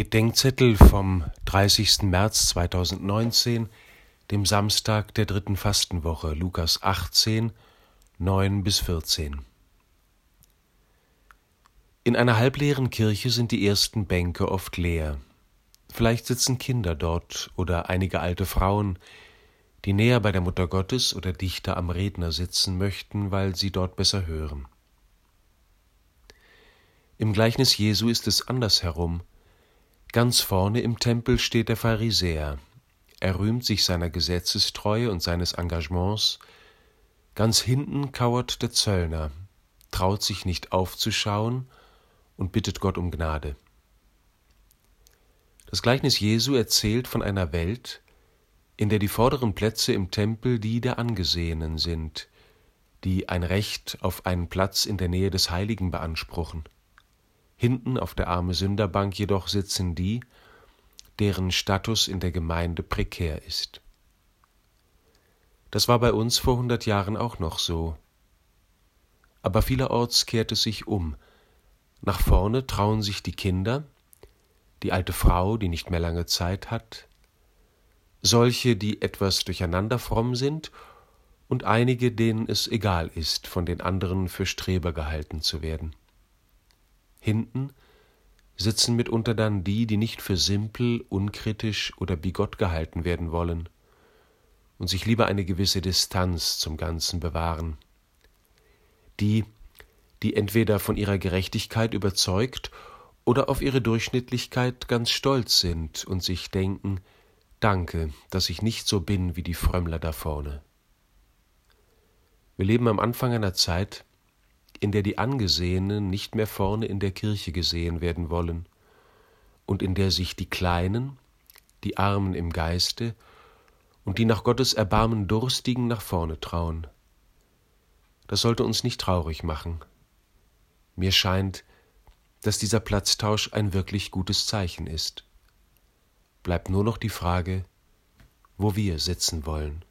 Predigtdenkzettel vom 30. März 2019, dem Samstag der dritten Fastenwoche, Lukas 18, 9 bis 14. In einer halbleeren Kirche sind die ersten Bänke oft leer. Vielleicht sitzen Kinder dort oder einige alte Frauen, die näher bei der Mutter Gottes oder dichter am Redner sitzen möchten, weil sie dort besser hören. Im Gleichnis Jesu ist es andersherum. Ganz vorne im Tempel steht der Pharisäer. Er rühmt sich seiner Gesetzestreue und seines Engagements. Ganz hinten kauert der Zöllner, traut sich nicht aufzuschauen und bittet Gott um Gnade. Das Gleichnis Jesu erzählt von einer Welt, in der die vorderen Plätze im Tempel die der Angesehenen sind, die ein Recht auf einen Platz in der Nähe des Heiligen beanspruchen. Hinten auf der arme Sünderbank jedoch sitzen die, deren Status in der Gemeinde prekär ist. Das war bei uns vor hundert Jahren auch noch so. Aber vielerorts kehrt es sich um. Nach vorne trauen sich die Kinder, die alte Frau, die nicht mehr lange Zeit hat, solche, die etwas durcheinander fromm sind, und einige, denen es egal ist, von den anderen für Streber gehalten zu werden. Hinten sitzen mitunter dann die, die nicht für simpel, unkritisch oder bigott gehalten werden wollen und sich lieber eine gewisse Distanz zum Ganzen bewahren. Die, die entweder von ihrer Gerechtigkeit überzeugt oder auf ihre Durchschnittlichkeit ganz stolz sind und sich denken, Danke, dass ich nicht so bin wie die Frömmler da vorne. Wir leben am Anfang einer Zeit, in der die Angesehenen nicht mehr vorne in der Kirche gesehen werden wollen und in der sich die Kleinen, die Armen im Geiste und die nach Gottes Erbarmen Durstigen nach vorne trauen. Das sollte uns nicht traurig machen. Mir scheint, dass dieser Platztausch ein wirklich gutes Zeichen ist. Bleibt nur noch die Frage, wo wir sitzen wollen.